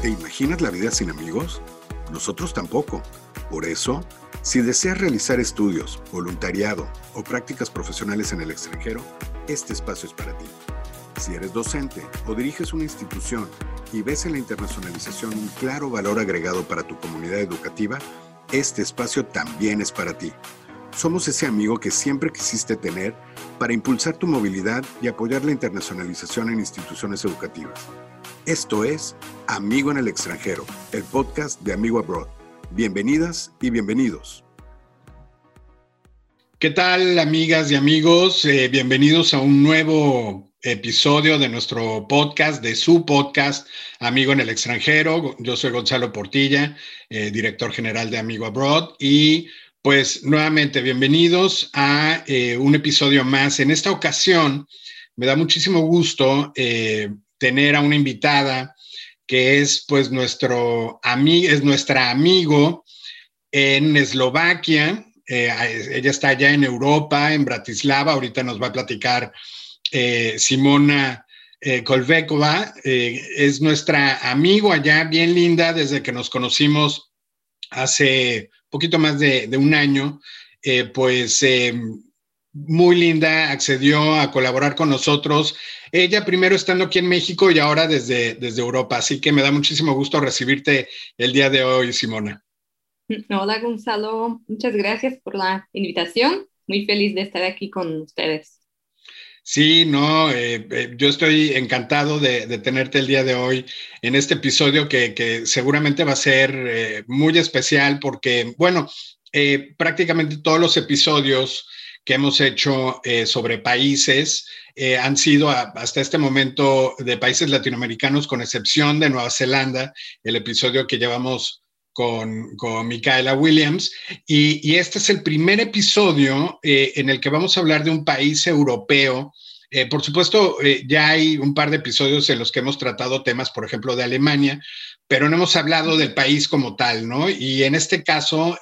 ¿Te imaginas la vida sin amigos? Nosotros tampoco. Por eso, si deseas realizar estudios, voluntariado o prácticas profesionales en el extranjero, este espacio es para ti. Si eres docente o diriges una institución y ves en la internacionalización un claro valor agregado para tu comunidad educativa, este espacio también es para ti. Somos ese amigo que siempre quisiste tener para impulsar tu movilidad y apoyar la internacionalización en instituciones educativas. Esto es Amigo en el extranjero, el podcast de Amigo Abroad. Bienvenidas y bienvenidos. ¿Qué tal, amigas y amigos? Eh, bienvenidos a un nuevo episodio de nuestro podcast, de su podcast, Amigo en el extranjero. Yo soy Gonzalo Portilla, eh, director general de Amigo Abroad, y pues nuevamente bienvenidos a eh, un episodio más. En esta ocasión, me da muchísimo gusto tener a una invitada que es pues nuestro amigo, es nuestra amigo en Eslovaquia. Eh, ella está allá en Europa, en Bratislava. Ahorita nos va a platicar eh, Simona eh, Kolvekova. es nuestra amigo allá, bien linda, desde que nos conocimos hace poquito más de, de un año. pues muy linda, accedió a colaborar con nosotros. Ella primero estando aquí en México y ahora desde, desde Europa. Así que me da muchísimo gusto recibirte el día de hoy, Simona. Hola, Gonzalo. Muchas gracias por la invitación. Muy feliz de estar aquí con ustedes. Sí, no, eh, eh, yo estoy encantado de, tenerte el día de hoy en este episodio que, seguramente va a ser eh, muy especial porque, bueno, prácticamente todos los episodios que hemos hecho sobre países han sido hasta este momento de países latinoamericanos, con excepción de Nueva Zelanda, el episodio que llevamos con, con Micaela Williams. Y, este es el primer episodio eh, en el que vamos a hablar de un país europeo. por supuesto, ya hay un par de episodios en los que hemos tratado temas, por ejemplo, de Alemania, pero no hemos hablado del país como tal, ¿no? Y en este caso,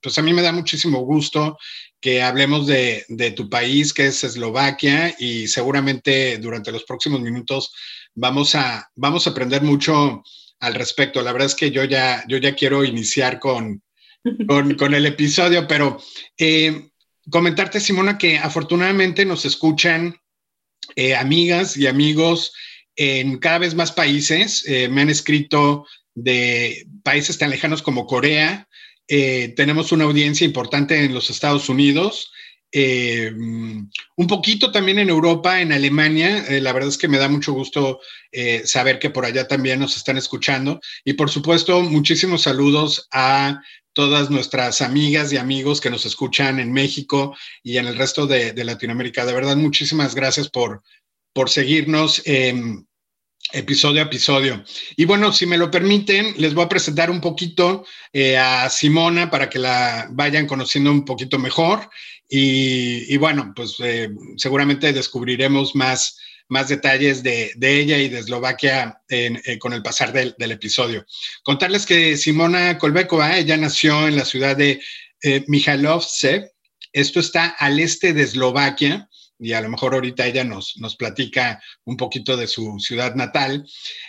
pues a mí me da muchísimo gusto que hablemos de, tu país, que es Eslovaquia, y seguramente durante los próximos minutos vamos a, vamos a aprender mucho al respecto. La verdad es que yo ya, yo ya quiero iniciar con, con, el episodio, pero eh, comentarte, Simona, que afortunadamente nos escuchan eh, amigas y amigos en cada vez más países. Eh, me han escrito de países tan lejanos como Corea, tenemos una audiencia importante en los Estados Unidos, eh, un poquito también en Europa, en Alemania. Eh, la verdad es que me da mucho gusto saber que por allá también nos están escuchando. Y por supuesto, muchísimos saludos a todas nuestras amigas y amigos que nos escuchan en México y en el resto de, Latinoamérica. De verdad, muchísimas gracias por, por seguirnos. Em, episodio a episodio. Y bueno, si me lo permiten, les voy a presentar un poquito eh, a Simona para que la vayan conociendo un poquito mejor. Y, bueno, pues eh, seguramente descubriremos más, más detalles de, ella y de Eslovaquia eh, con el pasar del, episodio. Contarles que Simona Kolbekova, ella nació en la ciudad de Mijalovce. Esto está al este de Eslovaquia y a lo mejor ahorita ella nos, nos platica un poquito de su ciudad natal.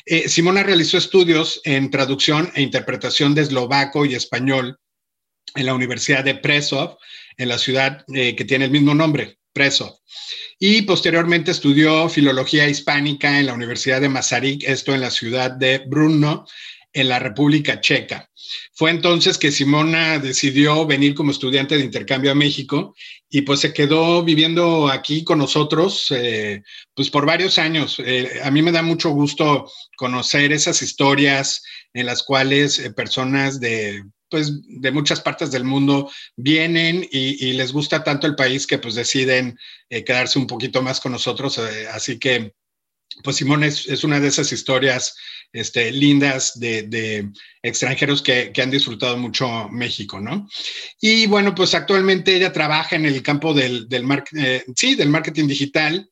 Eh, Simona realizó estudios en traducción e interpretación de eslovaco y español en la Universidad de Presov, en la ciudad eh, que tiene el mismo nombre, Presov. Y posteriormente estudió filología hispánica en la Universidad de Masaryk, esto en la ciudad de Brno, en la República Checa. Fue entonces que Simona decidió venir como estudiante de intercambio a México y pues se quedó viviendo aquí con nosotros eh, pues por varios años. Eh, a mí me da mucho gusto conocer esas historias en las cuales personas de pues de muchas partes del mundo vienen y, les gusta tanto el país que pues deciden quedarse un poquito más con nosotros. así que pues Simón es, una de esas historias este, lindas de, extranjeros que, han disfrutado mucho México, ¿no? Y bueno, pues actualmente ella trabaja en el campo del, del, eh, sí, del marketing digital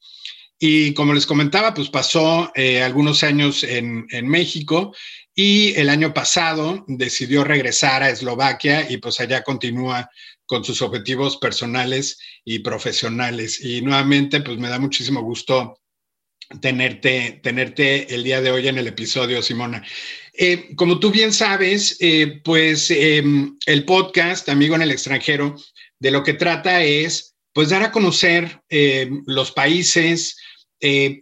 y como les comentaba, pues pasó eh, algunos años en, en México y el año pasado decidió regresar a Eslovaquia y pues allá continúa con sus objetivos personales y profesionales. Y nuevamente, pues me da muchísimo gusto tenerte, tenerte el día de hoy en el episodio, Simona. Eh, como tú bien sabes, eh, pues em, el podcast Amigo en el extranjero de lo que trata es pues dar a conocer em, los países, eh,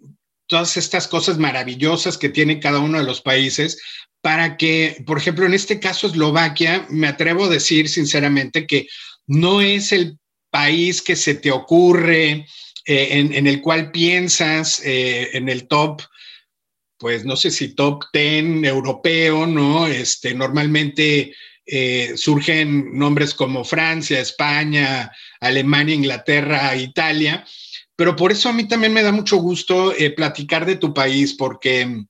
todas estas cosas maravillosas que tiene cada uno de los países para que, por ejemplo, en este caso Eslovaquia, me atrevo a decir sinceramente que no es el país que se te ocurre, en, el cual piensas en el top pues no sé si top 10 europeo, ¿no? Este, normalmente eh, surgen nombres como Francia, España, Alemania, Inglaterra, Italia, pero por eso a mí también me da mucho gusto eh, platicar de tu país, porque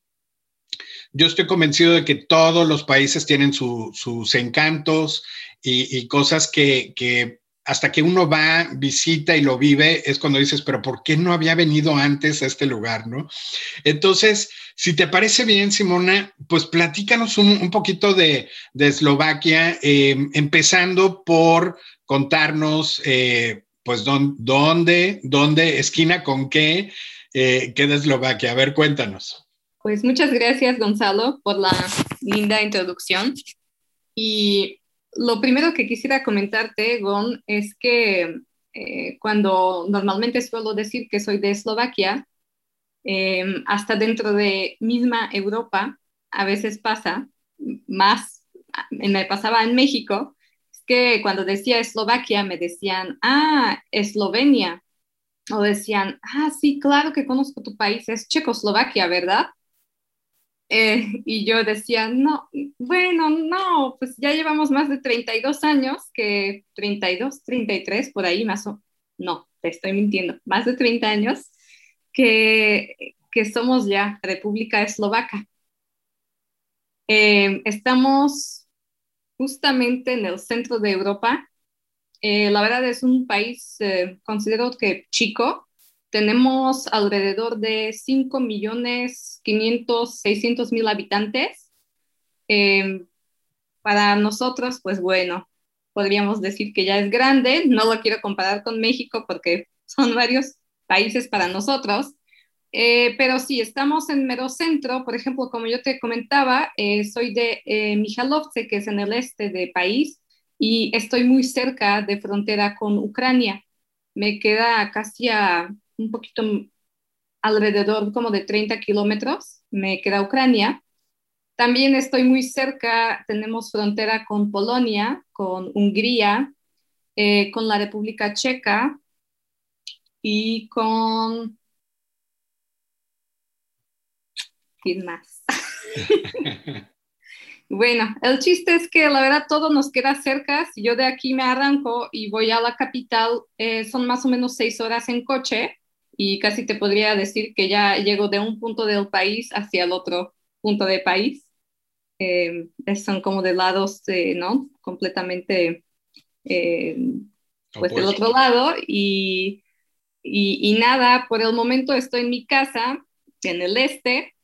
yo estoy convencido de que todos los países tienen sus encantos y, cosas que, que hasta que uno va, visita y lo vive, es cuando dices, pero ¿por qué no había venido antes a este lugar, no? Entonces, si te parece bien, Simona, pues platícanos un, poquito de, Eslovaquia, eh, empezando por contarnos, eh, pues, dónde, dónde, esquina con qué, eh, qué de Eslovaquia. A ver, cuéntanos. Pues muchas gracias, Gonzalo, por la linda introducción. Y lo primero que quisiera comentarte, Gon, es que eh, cuando normalmente suelo decir que soy de Eslovaquia, em, hasta dentro de misma Europa, a veces pasa, más me pasaba en México, que cuando decía Eslovaquia me decían, ah, Eslovenia, o decían, ah, sí, claro que conozco tu país, es Checoslovaquia, ¿verdad? Eh, y yo decía, no, bueno, no, pues ya llevamos más de 32 años, que 32, 33, por ahí más o no, te estoy mintiendo, más de 30 años que, que somos ya República Eslovaca. Eh, estamos justamente en el centro de Europa. Eh, la verdad es un país, considero que chico, tenemos alrededor de 5 millones 500, 600 mil habitantes. Em, para nosotros, pues bueno, podríamos decir que ya es grande. No lo quiero comparar con México porque son varios países para nosotros. Eh, pero sí, estamos en mero centro. Por ejemplo, como yo te comentaba, eh, soy de eh, Mijalovce, que es en el este del país, y estoy muy cerca de frontera con Ucrania. Me queda casi a un poquito alrededor como de 30 kilómetros, me queda Ucrania. También estoy muy cerca, tenemos frontera con Polonia, con Hungría, eh, con la República Checa y con... ¿Quién más? bueno, el chiste es que la verdad todo nos queda cerca. Si yo de aquí me arranco y voy a la capital, eh, son más o menos seis horas en coche y casi te podría decir que ya llego de un punto del país hacia el otro punto del país. Eh, son como de lados, eh, ¿no? Completamente, eh, pues del otro lado. Y, y, y, nada, por el momento estoy en mi casa, en el este,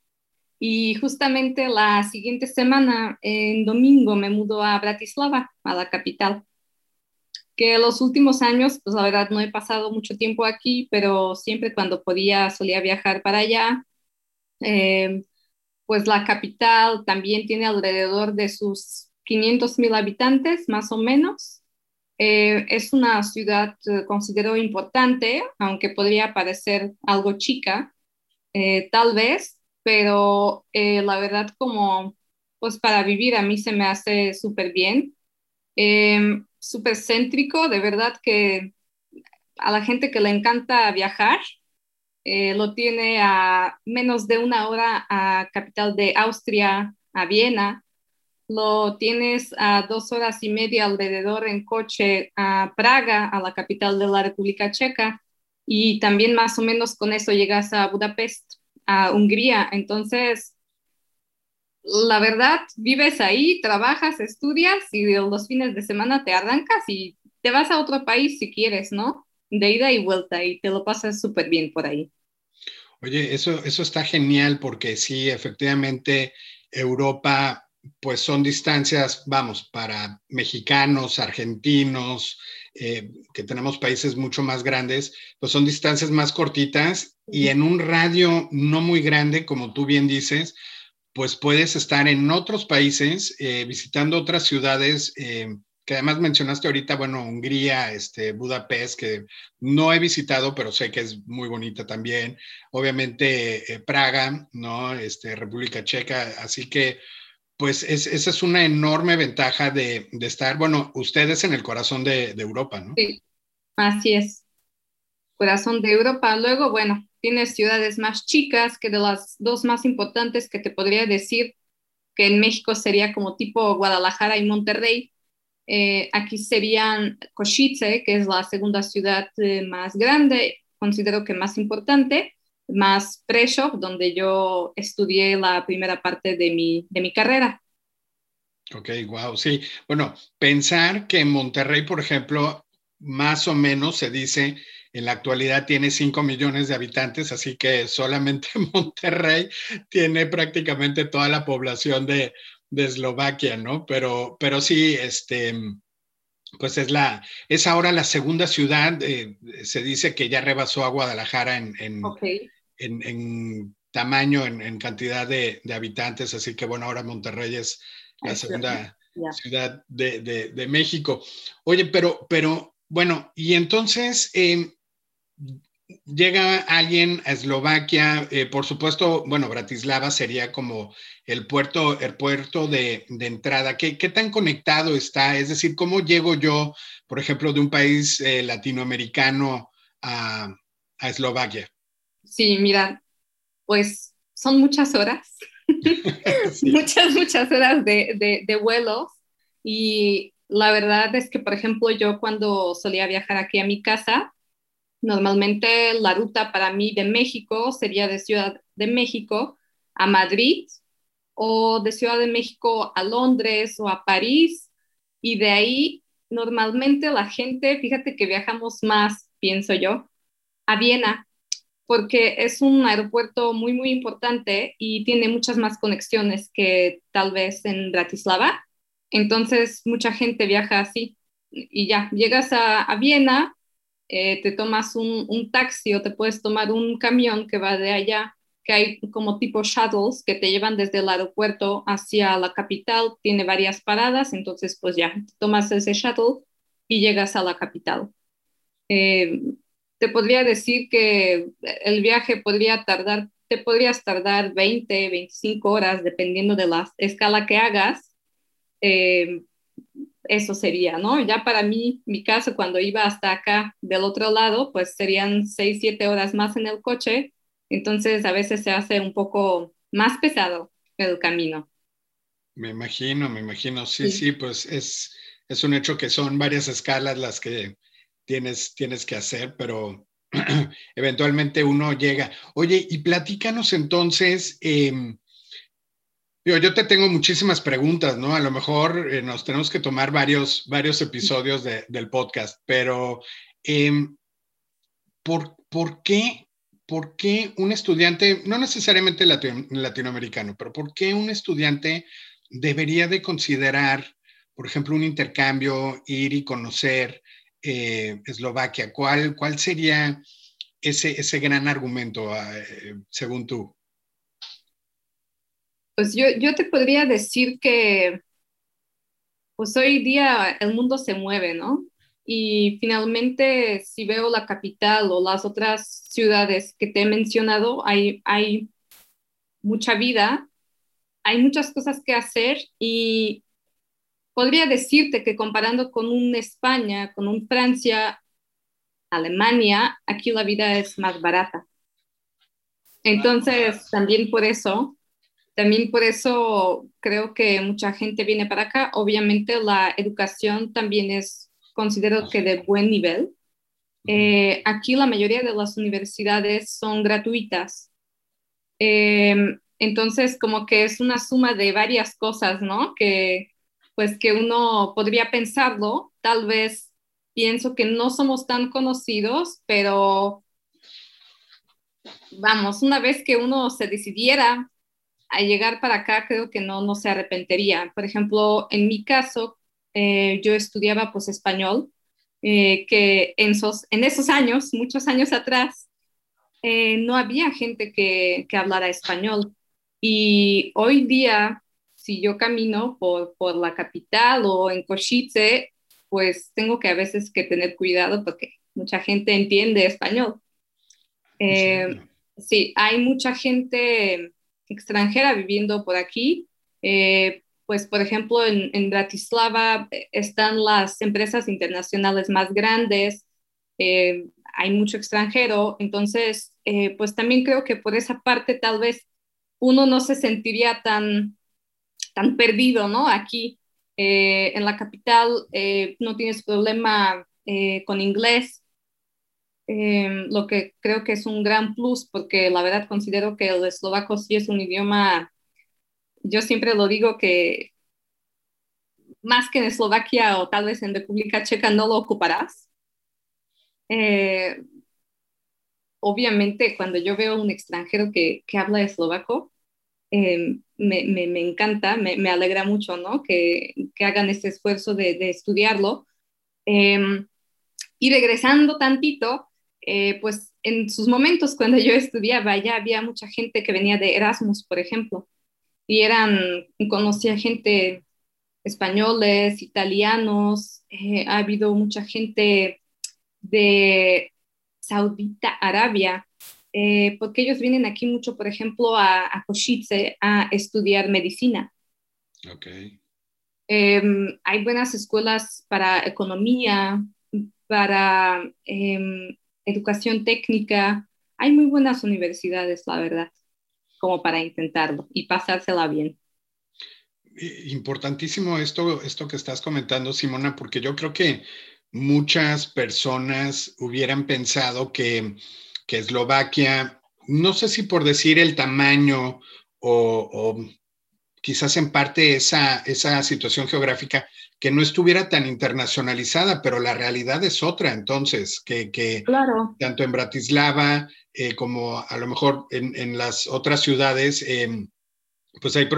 y justamente la siguiente semana, en domingo, me mudo a Bratislava, a la capital que los últimos años, pues la verdad no he pasado mucho tiempo aquí, pero siempre cuando podía solía viajar para allá. Eh, pues la capital también tiene alrededor de sus 500 mil habitantes, más o menos. Eh, es una ciudad, eh, importante, aunque podría parecer algo chica, tal vez, pero la verdad como, pues para vivir a mí se me hace súper bien súper céntrico, de verdad que a la gente que le encanta viajar, eh, lo tiene a menos de una hora a capital de Austria, a Viena, lo tienes a dos horas y media alrededor en coche a Praga, a la capital de la República Checa, y también más o menos con eso llegas a Budapest, a Hungría. Entonces, la verdad, vives ahí, trabajas, estudias y los fines de semana te arrancas y te vas a otro país si quieres, ¿no? De ida y vuelta y te lo pasas súper bien por ahí. Oye, eso, eso está genial porque sí, efectivamente, Europa, pues son distancias, vamos, para mexicanos, argentinos, eh, que tenemos países mucho más grandes, pues son distancias más cortitas y en un radio no muy grande, como tú bien dices, pues puedes estar en otros países, visitando otras ciudades que además mencionaste ahorita, bueno, Hungría, este, Budapest, que no he visitado, pero sé que es muy bonita también. Obviamente eh, Praga, ¿no? Este, República Checa. Así que, pues esa es una enorme ventaja de, estar, bueno, ustedes en el corazón de, Europa, ¿no? Sí, así es. Corazón de Europa. Luego, bueno, tienes ciudades más chicas que de las dos más importantes que te podría decir que en México sería como tipo Guadalajara y Monterrey eh, aquí serían Košice, que es la segunda ciudad eh, más grande, considero que más importante, más Prešov, donde yo estudié la primera parte de mi, de mi carrera. Ok, wow, sí. Bueno, pensar que Monterrey, por ejemplo, más o menos se dice en la actualidad tiene 5 millones de habitantes, así que solamente Monterrey tiene prácticamente toda la población de, de Eslovaquia, ¿no? Pero, pero sí, este, pues es la, es ahora la segunda ciudad, eh, se dice que ya rebasó a Guadalajara en, en, en, tamaño, en, cantidad de, habitantes, así que bueno, ahora Monterrey es la segunda ciudad de, de, México. Oye, pero, pero bueno, y entonces, eh, llega alguien a Eslovaquia, eh, por supuesto, bueno, Bratislava sería como el puerto, el puerto de, entrada. ¿Qué, tan conectado está? Es decir, ¿cómo llego yo, por ejemplo, de un país eh, latinoamericano a, Eslovaquia? Sí, mira, pues son muchas horas, muchas, muchas horas de, de vuelos y la verdad es que, por ejemplo, yo cuando solía viajar aquí a mi casa, Normalmente la ruta para mí de México sería de Ciudad de México a Madrid o de Ciudad de México a Londres o a París. Y de ahí normalmente la gente, fíjate que viajamos más, pienso yo, a Viena porque es un aeropuerto muy, muy importante y tiene muchas más conexiones que tal vez en Bratislava. Entonces, mucha gente viaja así y ya, llegas a, a Viena, eh, te tomas un, taxi o te puedes tomar un camión que va de allá, que hay como tipo shuttles que te llevan desde el aeropuerto hacia la capital, tiene varias paradas, entonces pues ya, tomas ese shuttle y llegas a la capital. Eh, te podría decir que el viaje podría tardar, te podrías tardar 20, 25 horas dependiendo de la escala que hagas. Eh, eso sería, ¿no? Ya para mí, mi caso, cuando iba hasta acá del otro lado, pues serían seis, siete horas más en el coche, entonces a veces se hace un poco más pesado el camino. Me imagino, me imagino, sí, sí, pues es, es un hecho que son varias escalas las que tienes, tienes que hacer, pero eventualmente uno llega. Oye, y platícanos entonces, eh, yo, te tengo muchísimas preguntas, ¿no? A lo mejor eh, nos tenemos que tomar varios, varios episodios del podcast, pero em, ¿por, qué, ¿por, qué, un estudiante, no necesariamente latinoamericano, pero por qué un estudiante debería de considerar, por ejemplo, un intercambio, ir y conocer eh, Eslovaquia? ¿Cuál, ¿Cuál sería ese, ese gran argumento, ah, eh, según tú? Pues yo, yo te podría decir que pues hoy día el mundo se mueve, ¿no? Y finalmente, si veo la capital o las otras ciudades que te he mencionado, hay, hay mucha vida, hay muchas cosas que hacer y podría decirte que comparando con un España, con un Francia, Alemania, aquí la vida es más barata. Entonces, también por eso también por eso creo que mucha gente viene para acá. Obviamente la educación también es, considero que de buen nivel. Eh, aquí la mayoría de las universidades son gratuitas. Em, entonces, como que es una suma de varias cosas, ¿no? Que pues que uno podría pensarlo. Tal vez pienso que no somos tan conocidos, pero vamos, una vez que uno se decidiera a llegar para acá creo que no, no se arrepentiría. Por ejemplo, en mi caso, eh, yo estudiaba pues español, eh, que en esos, en esos años, muchos años atrás, eh, no había gente que, que, hablara español. Y hoy día, si yo camino por, por la capital o en Košice, pues tengo que a veces que tener cuidado porque mucha gente entiende español. Eh, sí, hay mucha gente extranjera viviendo por aquí. Eh, pues, por ejemplo, en, en, Bratislava están las empresas internacionales más grandes, eh, hay mucho extranjero, entonces, pues también creo que por esa parte tal vez uno no se sentiría tan, tan perdido, ¿no? Aquí en la capital no tienes problema con inglés, Em, lo que creo que es un gran plus, porque la verdad considero que el eslovaco sí es un idioma, yo siempre lo digo que más que en Eslovaquia o tal vez en República Checa no lo ocuparás. Eh, obviamente, cuando yo veo un extranjero que, que habla eslovaco, em, me, me, encanta, me, alegra mucho, ¿no? Que, que hagan este esfuerzo de, de estudiarlo. Eh, y regresando tantito, eh, pues en sus momentos cuando yo estudiaba ya había mucha gente que venía de Erasmus, por ejemplo, y eran, conocía gente españoles, italianos, eh, ha habido mucha gente de Saudita Arabia, eh, porque ellos vienen aquí mucho, por ejemplo, a, a a estudiar medicina. Okay. Em, hay buenas escuelas para economía, para em, educación técnica. Hay muy buenas universidades, la verdad, como para intentarlo y pasársela bien. Importantísimo esto, esto que estás comentando, Simona, porque yo creo que muchas personas hubieran pensado que, que Eslovaquia, no sé si por decir el tamaño o, o quizás en parte esa, esa situación geográfica, que no estuviera tan internacionalizada, pero la realidad es otra, entonces, que, que tanto en Bratislava eh, como a lo mejor en, en las otras ciudades, eh, pues hay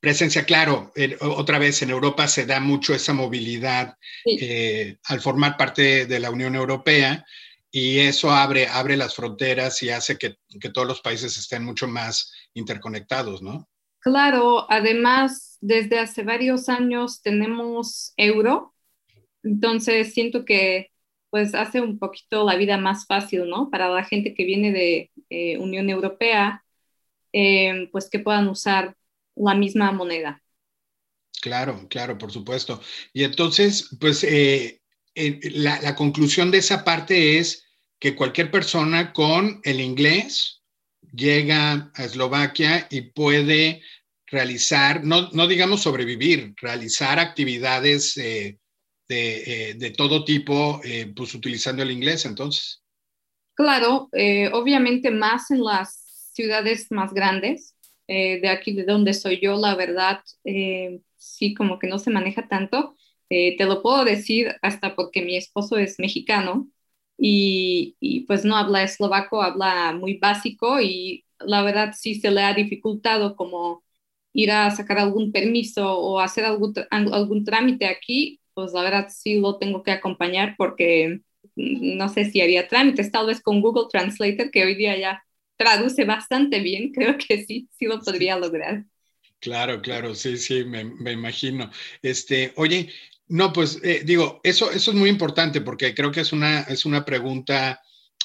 presencia, claro, otra vez en Europa se da mucho esa movilidad sí. eh, al formar parte de la Unión Europea y eso abre, abre las fronteras y hace que, que todos los países estén mucho más interconectados, ¿no? Claro, además, desde hace varios años tenemos euro, entonces siento que pues hace un poquito la vida más fácil, ¿no? Para la gente que viene de eh, Unión Europea, eh, pues que puedan usar la misma moneda. Claro, claro, por supuesto. Y entonces, pues eh, la, conclusión de esa parte es que cualquier persona con el inglés llega a Eslovaquia y puede realizar, no, no digamos sobrevivir, realizar actividades eh, de, eh, de, todo tipo, eh, pues utilizando el inglés entonces. Claro, obviamente más en las ciudades más grandes, de aquí de donde soy yo, la verdad, sí, como que no se maneja tanto. Te lo puedo decir hasta porque mi esposo es mexicano y, y, pues no habla eslovaco, habla muy básico y la verdad sí se le ha dificultado como ir a sacar algún permiso o hacer algún, algún trámite aquí, pues la verdad sí lo tengo que acompañar porque no sé si haría trámites, tal vez con Google Translator, que hoy día ya traduce bastante bien, creo que sí, sí lo podría lograr. Claro, claro, sí, sí, me, me imagino. Este, oye, no, pues eh, digo, eso, eso es muy importante porque creo que es una, es una pregunta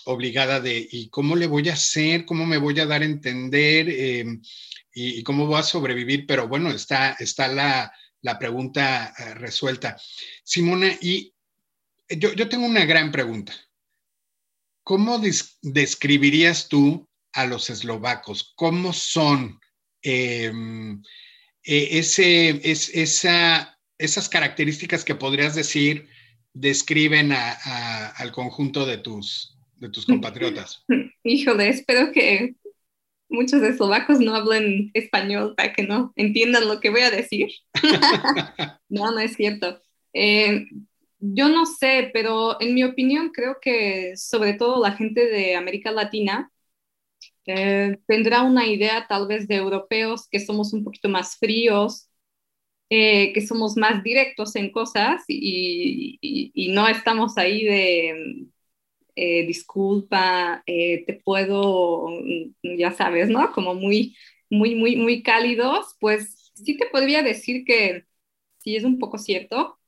obligada de ¿y cómo le voy a hacer? ¿Cómo me voy a dar a entender? Eh, y, cómo voy a sobrevivir? Pero bueno, está, está la, la pregunta uh, resuelta. Simona, y yo, yo, tengo una gran pregunta. ¿Cómo des describirías tú a los eslovacos? ¿Cómo son eh, ese, es, esa esas características que podrías decir describen a, a, al conjunto de tus, de tus compatriotas? Híjole, espero que muchos eslovacos no hablen español para que no entiendan lo que voy a decir. no, no es cierto. Eh, yo no sé, pero en mi opinión creo que sobre todo la gente de América Latina eh, tendrá una idea tal vez de europeos que somos un poquito más fríos, eh, que somos más directos en cosas y, y, y no estamos ahí de eh, disculpa, eh, te puedo, ya sabes, ¿no? Como muy muy, muy, muy cálidos, pues sí te podría decir que sí es un poco cierto.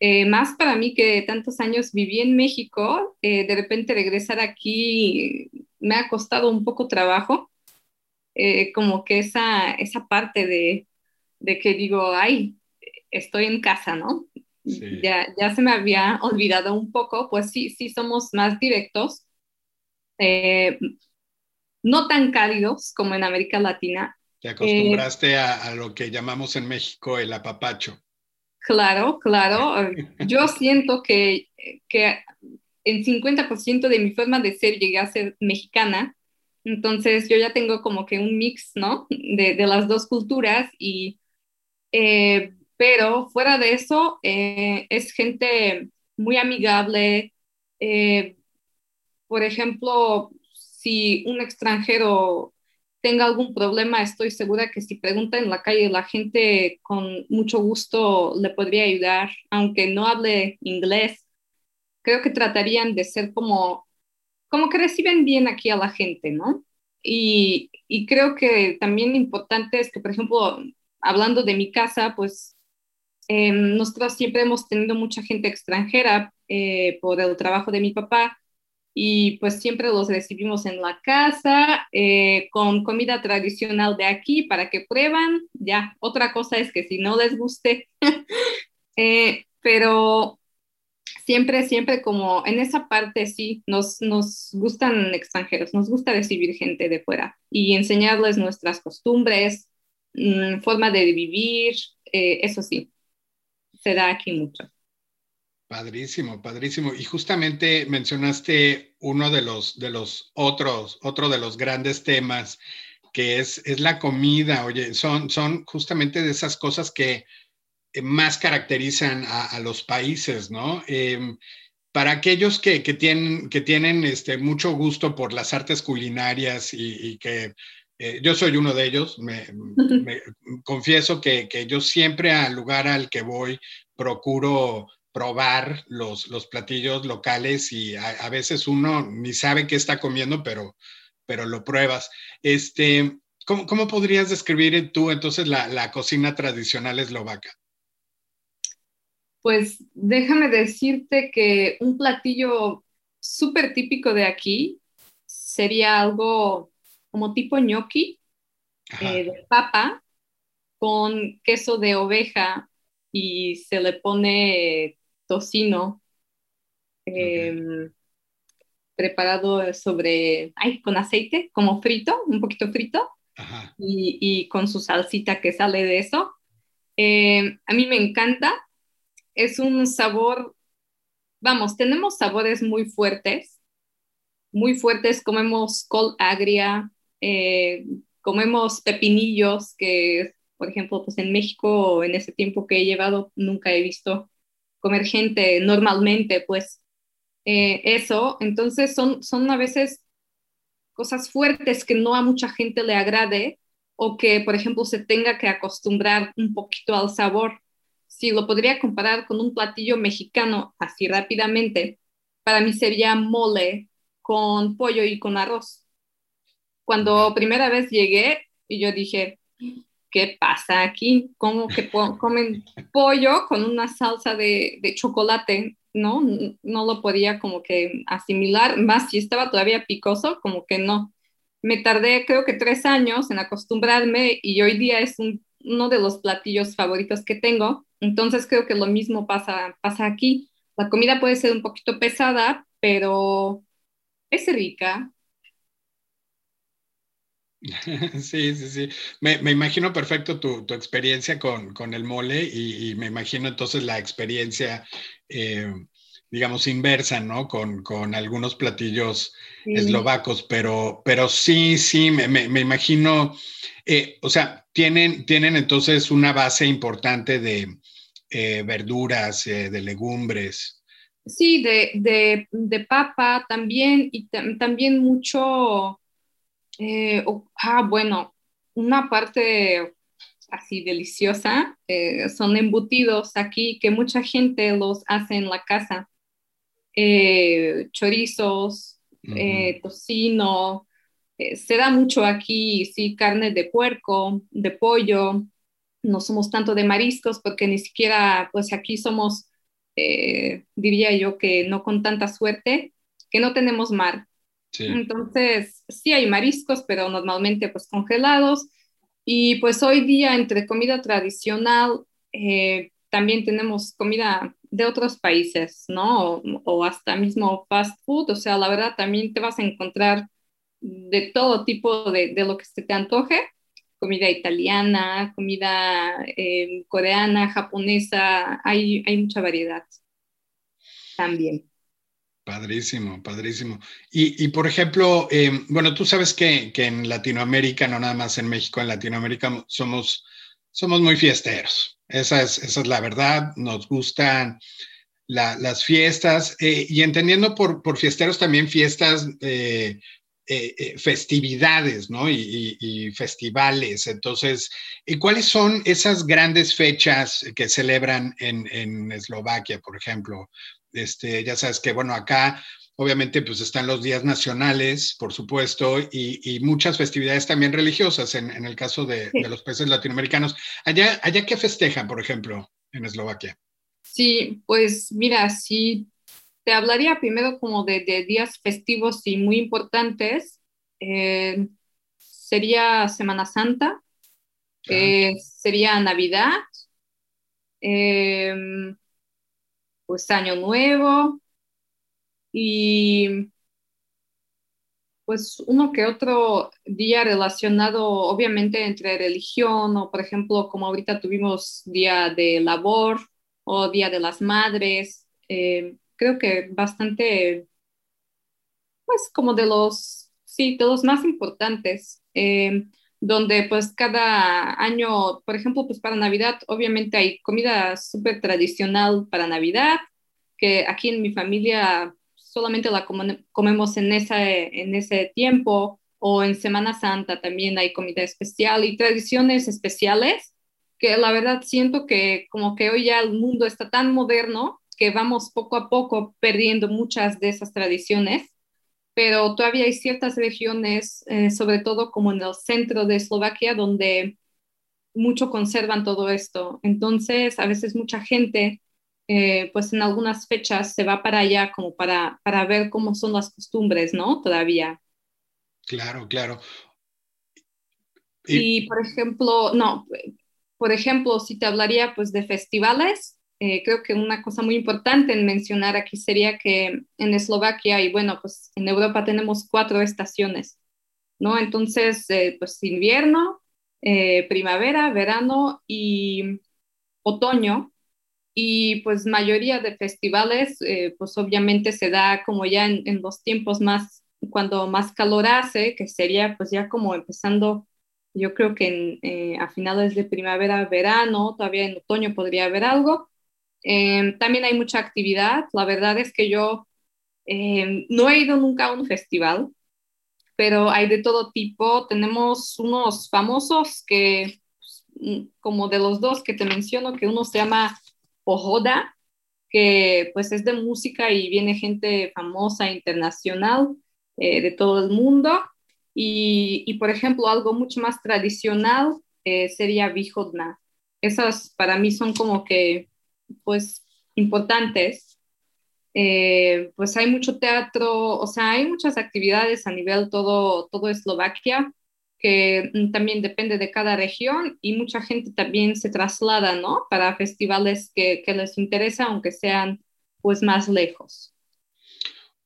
Eh, más para mí que tantos años viví en México, eh, de repente regresar aquí me ha costado un poco trabajo, eh, como que esa, esa parte de, de, que digo, ay, estoy en casa, ¿no? Ya, ya se me había olvidado un poco, pues sí, sí somos más directos, no tan cálidos como en América Latina. Te acostumbraste a, a lo que llamamos en México el apapacho. Claro, claro. Yo siento que, que en 50% de mi forma de ser llegué a ser mexicana. Entonces yo ya tengo como que un mix, ¿no? De, de las dos culturas. Y, eh, pero fuera de eso, eh, es gente muy amigable. Eh, por ejemplo, si un extranjero tenga algún problema, estoy segura que si pregunta en la calle, la gente con mucho gusto le podría ayudar, aunque no hable inglés. Creo que tratarían de ser como, como que reciben bien aquí a la gente, ¿no? Y, y creo que también importante es que, por ejemplo, hablando de mi casa, pues eh, nosotros siempre hemos tenido mucha gente extranjera eh, por el trabajo de mi papá y pues siempre los recibimos en la casa eh, con comida tradicional de aquí para que prueban. Ya, otra cosa es que si no les guste, eh, pero siempre, siempre como en esa parte sí, nos, nos gustan extranjeros, nos gusta recibir gente de fuera y enseñarles nuestras costumbres, mm, forma de vivir, eh, eso sí, se da aquí mucho. Padrísimo, padrísimo. Y justamente mencionaste uno de los, de los otros, otro de los grandes temas, que es, es la comida. Oye, son, son justamente de esas cosas que más caracterizan a, los países, ¿no? Em, para aquellos que, tienen, que tienen este, mucho gusto por las artes culinarias y, que eh, yo soy uno de ellos, me, confieso que, que, yo siempre al lugar al que voy procuro probar los, los platillos locales y a, veces uno ni sabe qué está comiendo, pero, pero lo pruebas. Este, ¿cómo, ¿Cómo podrías describir tú entonces la, la cocina tradicional eslovaca? Pues déjame decirte que un platillo súper típico de aquí sería algo como tipo gnocchi eh, de papa con queso de oveja y se le pone tocino em, preparado sobre, ay, con aceite, como frito, un poquito frito, Y, con su salsita que sale de eso. Em, a mí me encanta, es un sabor, vamos, tenemos sabores muy fuertes, muy fuertes, comemos col agria, eh, comemos pepinillos, que por ejemplo, pues en México, en ese tiempo que he llevado, nunca he visto comer gente normalmente, pues eh, eso, entonces son, son a veces cosas fuertes que no a mucha gente le agrade o que, por ejemplo, se tenga que acostumbrar un poquito al sabor. Si lo podría comparar con un platillo mexicano así rápidamente, para mí sería mole con pollo y con arroz. Cuando primera vez llegué y yo dije, ¿qué pasa aquí? ¿Cómo que comen pollo con una salsa de, chocolate? ¿No? No lo podía como que asimilar, más si estaba todavía picoso, como que no. Me tardé creo que tres años en acostumbrarme y hoy día es uno de los platillos favoritos que tengo. Entonces creo que lo mismo pasa, pasa aquí. La comida puede ser un poquito pesada, pero es rica, Sí, sí, sí. Me, me imagino perfecto tu, tu experiencia con, con, el mole y, me imagino entonces la experiencia, eh, digamos, inversa, ¿no? Con, con algunos platillos eslovacos, pero, pero sí, sí, me, me, imagino, eh, o sea, tienen, tienen entonces una base importante de eh, verduras, de legumbres. Sí, de, de, de papa también y también mucho eh, ah, bueno, una parte así deliciosa eh, son embutidos aquí que mucha gente los hace en la casa. Eh, chorizos, tocino, se da mucho aquí, sí, carne de puerco, de pollo, no somos tanto de mariscos porque ni siquiera, pues aquí somos, diría yo que no con tanta suerte, que no tenemos mar. Entonces, sí hay mariscos, pero normalmente pues congelados. Y pues hoy día entre comida tradicional, eh, también tenemos comida de otros países, ¿no? O, hasta mismo fast food, o sea, la verdad también te vas a encontrar de todo tipo de, de lo que se te antoje, comida italiana, comida eh, coreana, japonesa, hay, hay mucha variedad también. Padrísimo, padrísimo. Y, y por ejemplo, eh, bueno, tú sabes que, que, en Latinoamérica, no nada más en México, en Latinoamérica somos, somos muy fiesteros. Esa es, esa es la verdad. Nos gustan las fiestas eh, y entendiendo por, por, fiesteros también fiestas, eh, festividades, ¿no? Y, festivales. Entonces, ¿y cuáles son esas grandes fechas que celebran en, en Eslovaquia, por ejemplo? Este, ya sabes que, bueno, acá obviamente pues están los días nacionales, por supuesto, y, muchas festividades también religiosas en, el caso de, los países latinoamericanos. Allá, allá qué festejan, por ejemplo, en Eslovaquia? Sí, pues mira, sí, te hablaría primero como de, días festivos y muy importantes. Eh, sería Semana Santa, eh, sería Navidad. Eh, pues Año Nuevo y pues uno que otro día relacionado obviamente entre religión o por ejemplo como ahorita tuvimos Día de Labor o Día de las Madres, eh, creo que bastante pues como de los, sí, de los más importantes. Eh, donde pues cada año, por ejemplo, pues para Navidad, obviamente hay comida súper tradicional para Navidad, que aquí en mi familia solamente la comemos en, esa, en ese tiempo, o en Semana Santa también hay comida especial y tradiciones especiales, que la verdad siento que como que hoy ya el mundo está tan moderno que vamos poco a poco perdiendo muchas de esas tradiciones pero todavía hay ciertas regiones, eh, sobre todo como en el centro de Eslovaquia, donde mucho conservan todo esto. Entonces, a veces mucha gente, eh, pues en algunas fechas se va para allá como para, para ver cómo son las costumbres, ¿no? Todavía. Claro, claro. Y, por ejemplo, no, por ejemplo, si te hablaría pues de festivales, eh, creo que una cosa muy importante en mencionar aquí sería que en Eslovaquia y bueno, pues en Europa tenemos cuatro estaciones, ¿no? Entonces, eh, pues invierno, eh, primavera, verano y otoño. Y pues mayoría de festivales, pues obviamente se da como ya en, en, los tiempos más, cuando más calor hace, que sería pues ya como empezando, yo creo que en, a finales de primavera, verano, todavía en otoño podría haber algo Em, también hay mucha actividad. La verdad es que yo em, no he ido nunca a un festival, pero hay de todo tipo. Tenemos unos famosos que, pues, como de los dos que te menciono, que uno se llama Ojoda, que pues es de música y viene gente famosa internacional eh, de todo el mundo. Y, y, por ejemplo, algo mucho más tradicional eh, sería Vihodna. Esas para mí son como que pues importantes, eh, pues hay mucho teatro, o sea, hay muchas actividades a nivel todo, todo Eslovaquia que mm, también depende de cada región y mucha gente también se traslada, ¿no? Para festivales que, que les interesa, aunque sean pues más lejos.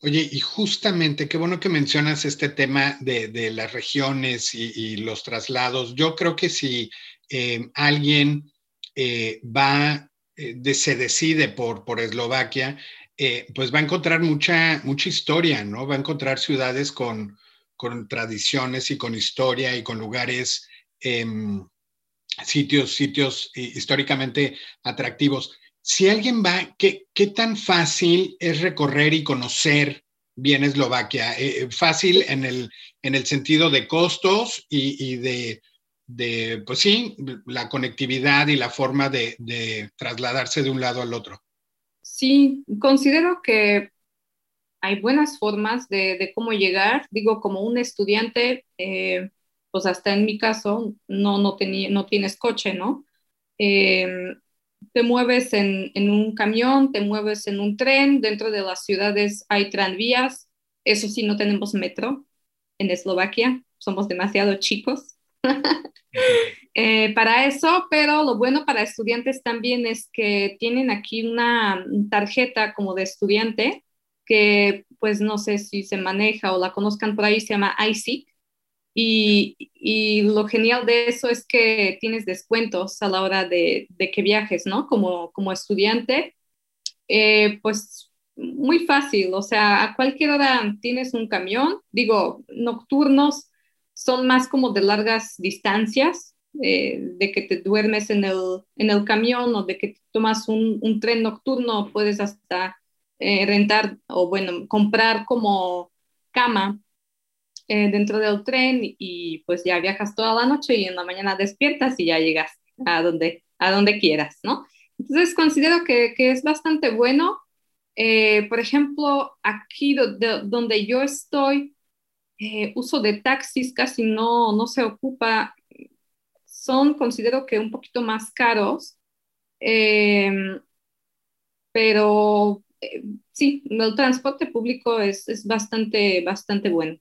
Oye, y justamente, qué bueno que mencionas este tema de, de las regiones y, los traslados. Yo creo que si eh, alguien eh, va eh, se decide por, por Eslovaquia, eh, pues va a encontrar mucha, mucha historia, ¿no? Va a encontrar ciudades con, con tradiciones y con historia y con lugares, em, sitios, sitios históricamente atractivos. Si alguien va, ¿qué, ¿qué, tan fácil es recorrer y conocer bien Eslovaquia? Eh, fácil en el, en el sentido de costos y, y de de, pues sí, la conectividad y la forma de, trasladarse de un lado al otro. Sí, considero que hay buenas formas de, cómo llegar. Digo, como un estudiante, eh, pues hasta en mi caso, no, no, no tienes coche, ¿no? Em, te mueves en, un camión, te mueves en un tren, dentro de las ciudades hay tranvías, eso sí, no tenemos metro en Eslovaquia, somos demasiado chicos. Eh, para eso, pero lo bueno para estudiantes también es que tienen aquí una tarjeta como de estudiante que pues no sé si se maneja o la conozcan por ahí, se llama ISIC. Y, y lo genial de eso es que tienes descuentos a la hora de, de que viajes, ¿no? Como, como estudiante, eh, pues muy fácil, o sea, a cualquier hora tienes un camión, digo, nocturnos son más como de largas distancias, eh, de que te duermes en el, en el camión o de que tomas un, un tren nocturno, puedes hasta eh, rentar o bueno, comprar como cama eh, dentro del tren y pues ya viajas toda la noche y en la mañana despiertas y ya llegas a donde, a donde quieras, ¿no? Entonces considero que, que es bastante bueno. Eh, por ejemplo, aquí donde yo estoy, uso de taxis casi no, no se ocupa. Son, considero que un poquito más caros, pero eh, sí, el transporte público es, es, bastante, bastante bueno.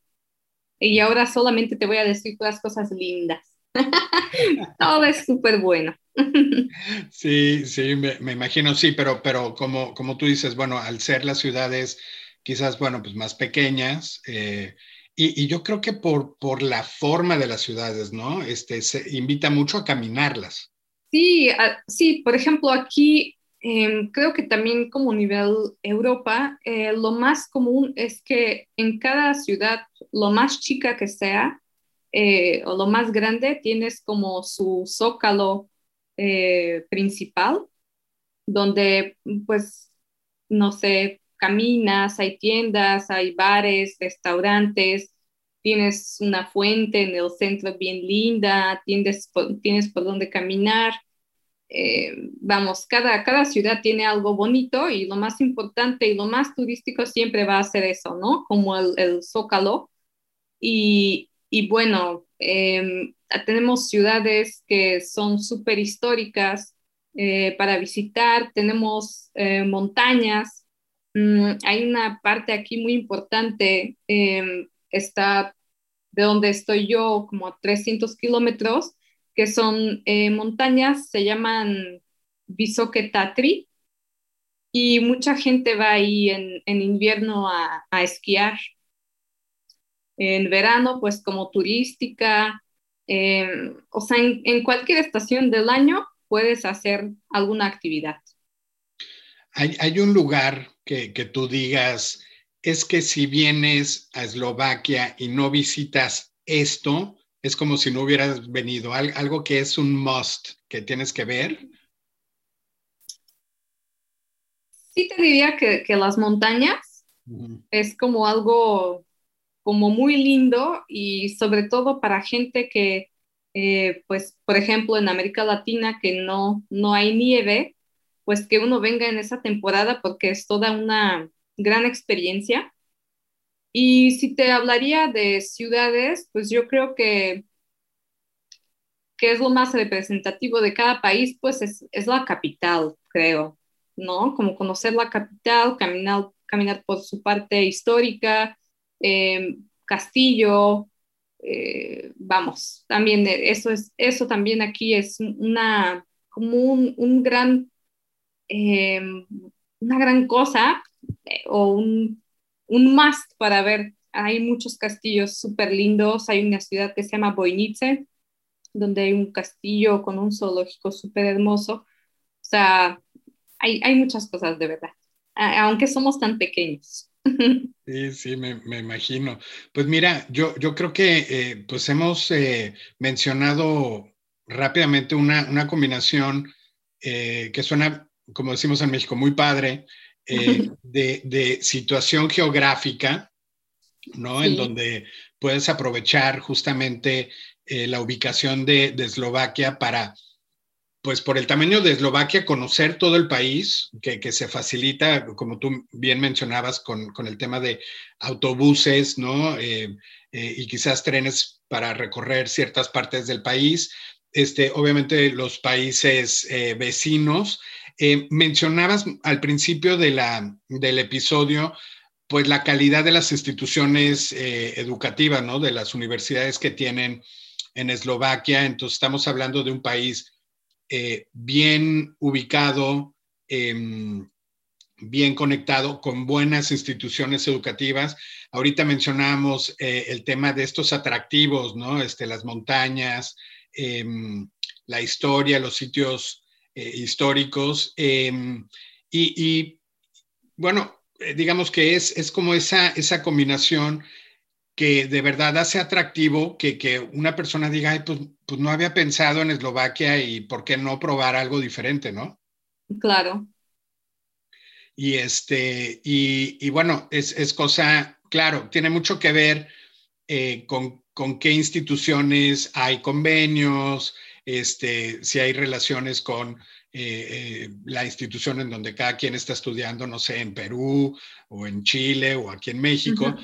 Y ahora solamente te voy a decir las cosas lindas. Todo es súper bueno. sí, sí, me, me, imagino, sí, pero, pero como, como tú dices, bueno, al ser las ciudades quizás, bueno, pues más pequeñas, eh, y, y, yo creo que por, por la forma de las ciudades, ¿no? Este, se invita mucho a caminarlas. Sí, sí, por ejemplo, aquí Em, creo que también como nivel Europa, eh, lo más común es que en cada ciudad, lo más chica que sea eh, o lo más grande, tienes como su zócalo eh, principal, donde pues, no sé, caminas, hay tiendas, hay bares, restaurantes, tienes una fuente en el centro bien linda, tienes, tienes por dónde caminar. Eh, vamos, cada, cada ciudad tiene algo bonito y lo más importante y lo más turístico siempre va a ser eso, ¿no? Como el, el Zócalo. Y, y bueno, em, tenemos ciudades que son súper históricas eh, para visitar, tenemos eh, montañas. Mm, hay una parte aquí muy importante, em, está de donde estoy yo, como a 300 kilómetros, que son eh, montañas, se llaman Bisoque Tatri, y mucha gente va ahí en, invierno a, a, esquiar. En verano, pues como turística, em, o sea, en, en, cualquier estación del año puedes hacer alguna actividad. Hay, hay un lugar que, que tú digas, es que si vienes a Eslovaquia y no visitas esto, es como si no hubieras venido, algo que es un must, que tienes que ver. Sí te diría que, las montañas es como algo como muy lindo y sobre todo para gente que, eh, pues, por ejemplo, en América Latina que no, no hay nieve, pues que uno venga en esa temporada porque es toda una gran experiencia y si te hablaría de ciudades, pues yo creo que, que es lo más representativo de cada país, pues es, es la capital, creo, ¿no? Como conocer la capital, caminar, caminar por su parte histórica, eh, castillo, eh, vamos, también eso, es, eso también aquí es una, como un, un gran, eh, una gran cosa o un un must para ver. Hay muchos castillos súper lindos. Hay una ciudad que se llama Boinice, donde hay un castillo con un zoológico súper hermoso. O sea, hay, hay, muchas cosas de verdad, aunque somos tan pequeños. Sí, sí, me, me imagino. Pues mira, yo, yo creo que eh, pues hemos eh, mencionado rápidamente una, una combinación eh, que suena, como decimos en México, muy padre, eh, de, situación geográfica, ¿no? En donde puedes aprovechar justamente eh, la ubicación de, Eslovaquia para pues por el tamaño de Eslovaquia, conocer todo el país, que, que se facilita, como tú bien mencionabas, con, con el tema de autobuses, ¿no? Eh, y quizás trenes para recorrer ciertas partes del país. Este, obviamente los países eh, mencionabas al principio del episodio, pues la calidad de las instituciones educativas, ¿no? De las universidades que tienen en Eslovaquia. Entonces estamos hablando de un país eh, bien ubicado, em, bien conectado, con buenas instituciones educativas. Ahorita mencionábamos eh, el tema de estos atractivos, ¿no? Este, las montañas, em, la historia, los sitios eh, históricos. Em, y, bueno, digamos que es, es como esa, esa combinación que de verdad hace atractivo que, que una persona diga, Ay, pues, pues, no había pensado en Eslovaquia y por qué no probar algo diferente, ¿no? Claro. Y este, y, y bueno, es, es, cosa, claro, tiene mucho que ver eh, con, con, qué instituciones hay convenios, este, si hay relaciones con eh, eh, la institución en donde cada quien está estudiando, no sé, en Perú o en Chile o aquí en México.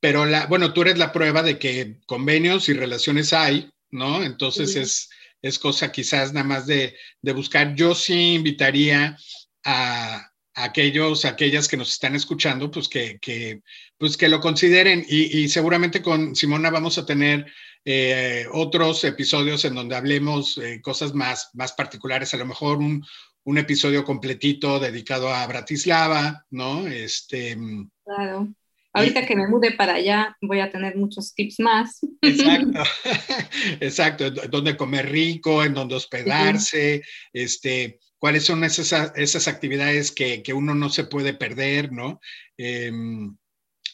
Pero la, bueno, tú eres la prueba de que convenios y relaciones hay, ¿no? Entonces es, es cosa quizás nada más de, de buscar. Yo sí invitaría a, aquellos, aquellas que nos están escuchando, pues que, que pues que lo consideren y, y, seguramente con Simona vamos a tener eh, otros episodios en donde hablemos eh, cosas más, más particulares, a lo mejor un, un episodio completito dedicado a Bratislava, ¿no? Este, claro. Ahorita que me mude para allá, voy a tener muchos tips más. Exacto, exacto, dónde comer rico, en dónde hospedarse, este, cuáles son esas, esas actividades que, que, uno no se puede perder, ¿no? Eh,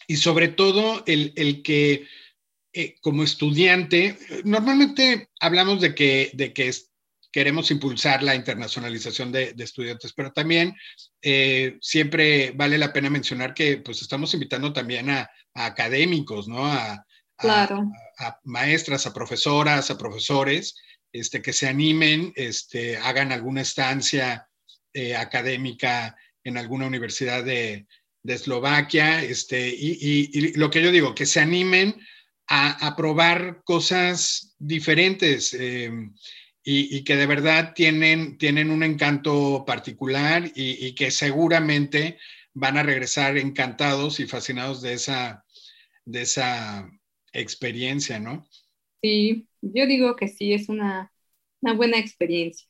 y sobre todo el, el que eh, como estudiante, normalmente hablamos de que, de que queremos impulsar la internacionalización de, de estudiantes, pero también eh, siempre vale la pena mencionar que pues estamos invitando también a, a académicos, ¿no? A, claro. a, maestras, a profesoras, a profesores, este, que se animen, este, hagan alguna estancia eh, académica en alguna universidad de, de Eslovaquia, este, y, y, y, lo que yo digo, que se animen a, probar cosas diferentes. Eh, y, que de verdad tienen, tienen un encanto particular y, que seguramente van a regresar encantados y fascinados de esa, de esa experiencia, ¿no? Sí, yo digo que sí, es una, una buena experiencia.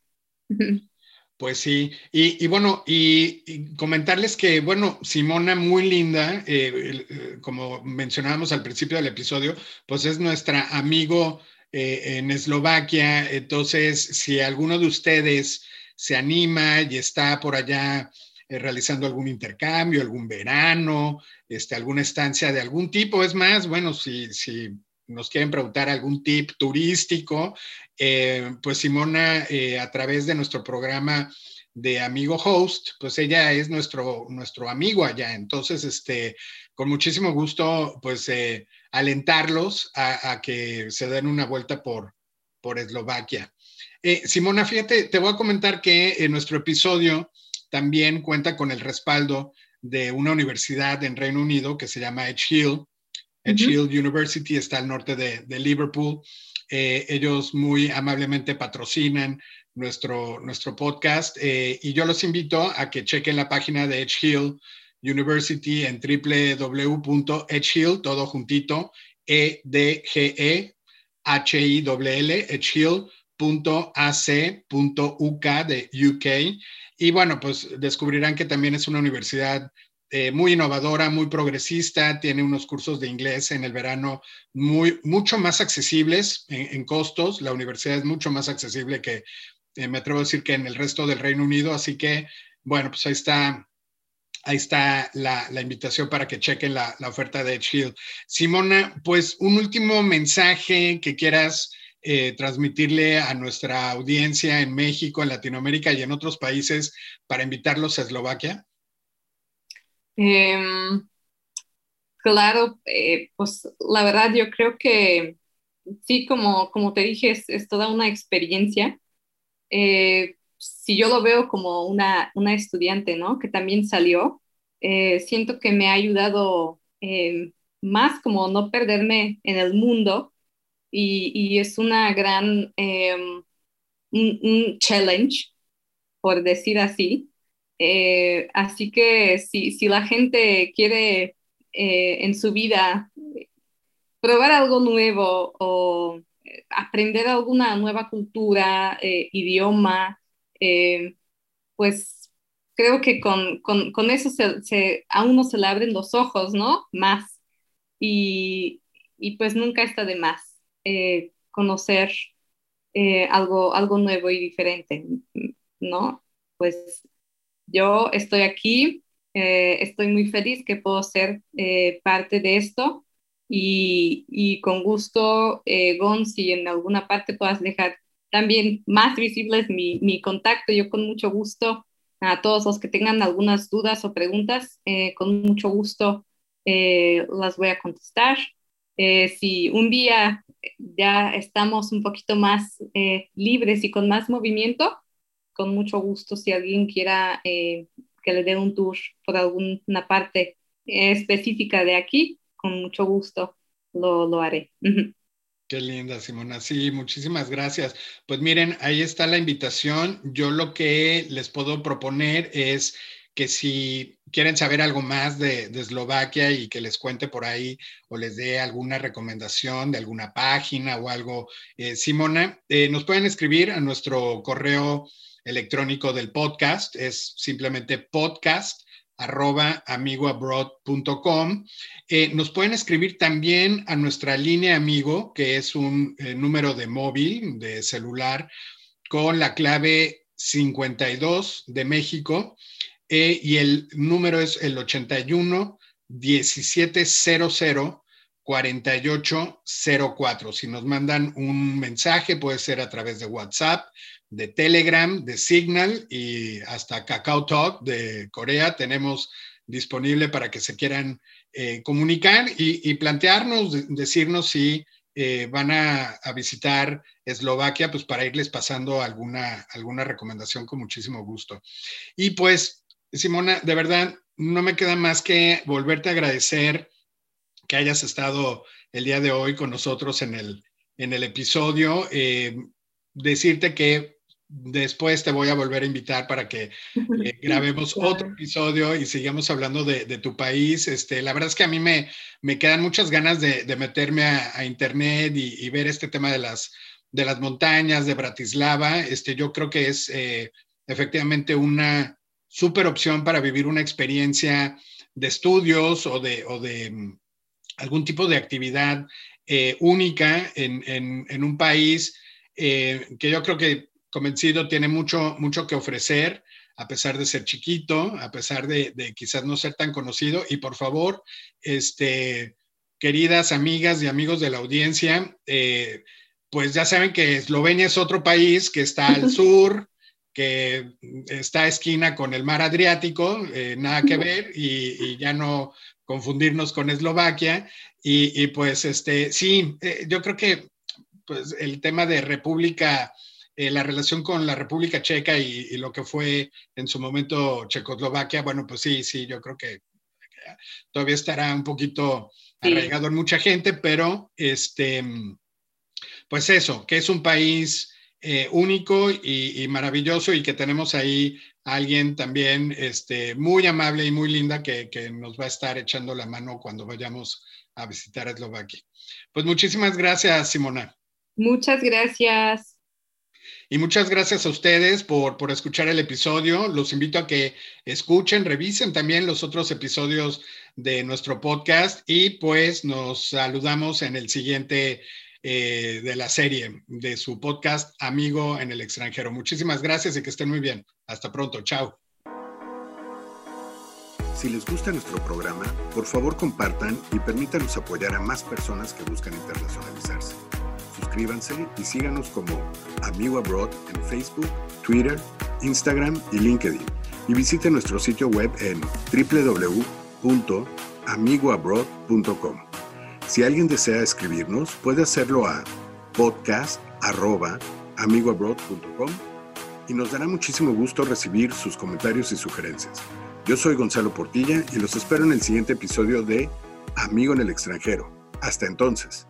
Pues sí, y, bueno, y, comentarles que, bueno, Simona, muy linda, eh, eh, como mencionábamos al principio del episodio, pues es nuestra amigo eh, en Eslovaquia. Entonces, si alguno de ustedes se anima y está por allá realizando algún intercambio, algún verano, este, alguna estancia de algún tipo, es más, bueno, si, si nos quieren preguntar algún tip turístico, eh, pues Simona, a través de nuestro programa de Amigo Host, pues ella es nuestro, nuestro amigo allá. Entonces, este, con muchísimo gusto, pues eh, alentarlos a, que se den una vuelta por, por Eslovaquia. Eh, Simona, fíjate, te voy a comentar que nuestro episodio también cuenta con el respaldo de una universidad en Reino Unido que se llama Edge Hill. Edge Hill University está al norte de, de Liverpool. Eh, ellos muy amablemente patrocinan nuestro, nuestro podcast eh, y yo los invito a que chequen la página de Edge Hill University en www.edgehill, todo juntito, e d g e h i l edgehill.ac.uk de UK. Y bueno, pues descubrirán que también es una universidad eh, muy innovadora, muy progresista, tiene unos cursos de inglés en el verano muy, mucho más accesibles en, costos. La universidad es mucho más accesible que, eh, me atrevo a decir que en el resto del Reino Unido. Así que, bueno, pues ahí está ahí está la, invitación para que chequen la, oferta de Shield. Simona, pues un último mensaje que quieras eh, transmitirle a nuestra audiencia en México, en Latinoamérica y en otros países para invitarlos a Eslovaquia. Eh, claro, eh, pues la verdad yo creo que sí, como, como te dije, es, es toda una experiencia. Eh, si yo lo veo como una, una estudiante, ¿no? Que también salió, eh, siento que me ha ayudado más como no perderme en el mundo y, y es una gran, em, un, challenge, por decir así. Eh, así que si, si, la gente quiere en su vida probar algo nuevo o aprender alguna nueva cultura, idioma, pues creo que con, con, con eso se, a uno se le abren los ojos, ¿no? Más. Y, y pues nunca está de más eh, conocer eh, algo, algo nuevo y diferente, ¿no? Pues yo estoy aquí, eh, estoy muy feliz que puedo ser parte de esto y, y con gusto, Gon, si en alguna parte puedas dejar también más visibles mi, mi contacto, yo con mucho gusto a todos los que tengan algunas dudas o preguntas, eh, con mucho gusto eh, las voy a contestar. Eh, si un día ya estamos un poquito más libres y con más movimiento, con mucho gusto, si alguien quiera que le dé un tour por alguna parte específica de aquí, con mucho gusto lo, lo haré. Qué linda, Simona. Sí, muchísimas gracias. Pues miren, ahí está la invitación. Yo lo que les puedo proponer es que si quieren saber algo más de, Eslovaquia y que les cuente por ahí o les dé alguna recomendación de alguna página o algo, eh, Simona, eh, nos pueden escribir a nuestro correo electrónico del podcast. Es simplemente podcast arroba amigoabroad.com. Eh, nos pueden escribir también a nuestra línea amigo, que es un eh, número de móvil, de celular, con la clave 52 de México eh, y el número es el 81 1700 4804. Si nos mandan un mensaje, puede ser a través de WhatsApp, de Telegram, de Signal y hasta Kakao Talk de Corea tenemos disponible para que se quieran eh, comunicar y, plantearnos, decirnos si eh, van a, visitar Eslovaquia, pues para irles pasando alguna, alguna recomendación con muchísimo gusto. Y pues, Simona, de verdad, no me queda más que volverte a agradecer que hayas estado el día de hoy con nosotros en el, en el episodio. Eh, decirte que después te voy a volver a invitar para que eh, grabemos otro episodio y sigamos hablando de, tu país. Este, la verdad es que a mí me, me quedan muchas ganas de, meterme a, internet y, ver este tema de las, de las montañas de Bratislava. Este, yo creo que es eh, efectivamente una súper opción para vivir una experiencia de estudios o de, o de mm, algún tipo de actividad eh, única en, en, un país que yo creo que convencido, tiene mucho, mucho que ofrecer, a pesar de ser chiquito, a pesar de, quizás no ser tan conocido. Y por favor, este, queridas amigas y amigos de la audiencia, eh, pues ya saben que Eslovenia es otro país que está al sur, que está a esquina con el mar Adriático, eh, nada que ver, y, ya no confundirnos con Eslovaquia. Y, pues este, sí, eh, yo creo que pues, el tema de República eh, la relación con la República Checa y, lo que fue en su momento Checoslovaquia, bueno, pues sí, sí, yo creo que todavía estará un poquito arraigado en mucha gente, pero este, pues eso, que es un país eh, único y, maravilloso y que tenemos ahí a alguien también este, muy amable y muy linda que, que nos va a estar echando la mano cuando vayamos a visitar Eslovaquia. Pues muchísimas gracias, Simona. Muchas gracias. Y muchas gracias a ustedes por, por escuchar el episodio. Los invito a que escuchen, revisen también los otros episodios de nuestro podcast y pues nos saludamos en el siguiente eh, de la serie de su podcast Amigo en el extranjero. Muchísimas gracias y que estén muy bien. Hasta pronto. Chao. Si les gusta nuestro programa, por favor compartan y permítanos apoyar a más personas que buscan internacionalizarse suscríbanse y síganos como Amigo Abroad en Facebook, Twitter, Instagram y LinkedIn. Y visiten nuestro sitio web en www.amigoabroad.com. Si alguien desea escribirnos, puede hacerlo a podcast.amigoabroad.com y nos dará muchísimo gusto recibir sus comentarios y sugerencias. Yo soy Gonzalo Portilla y los espero en el siguiente episodio de Amigo en el extranjero. Hasta entonces.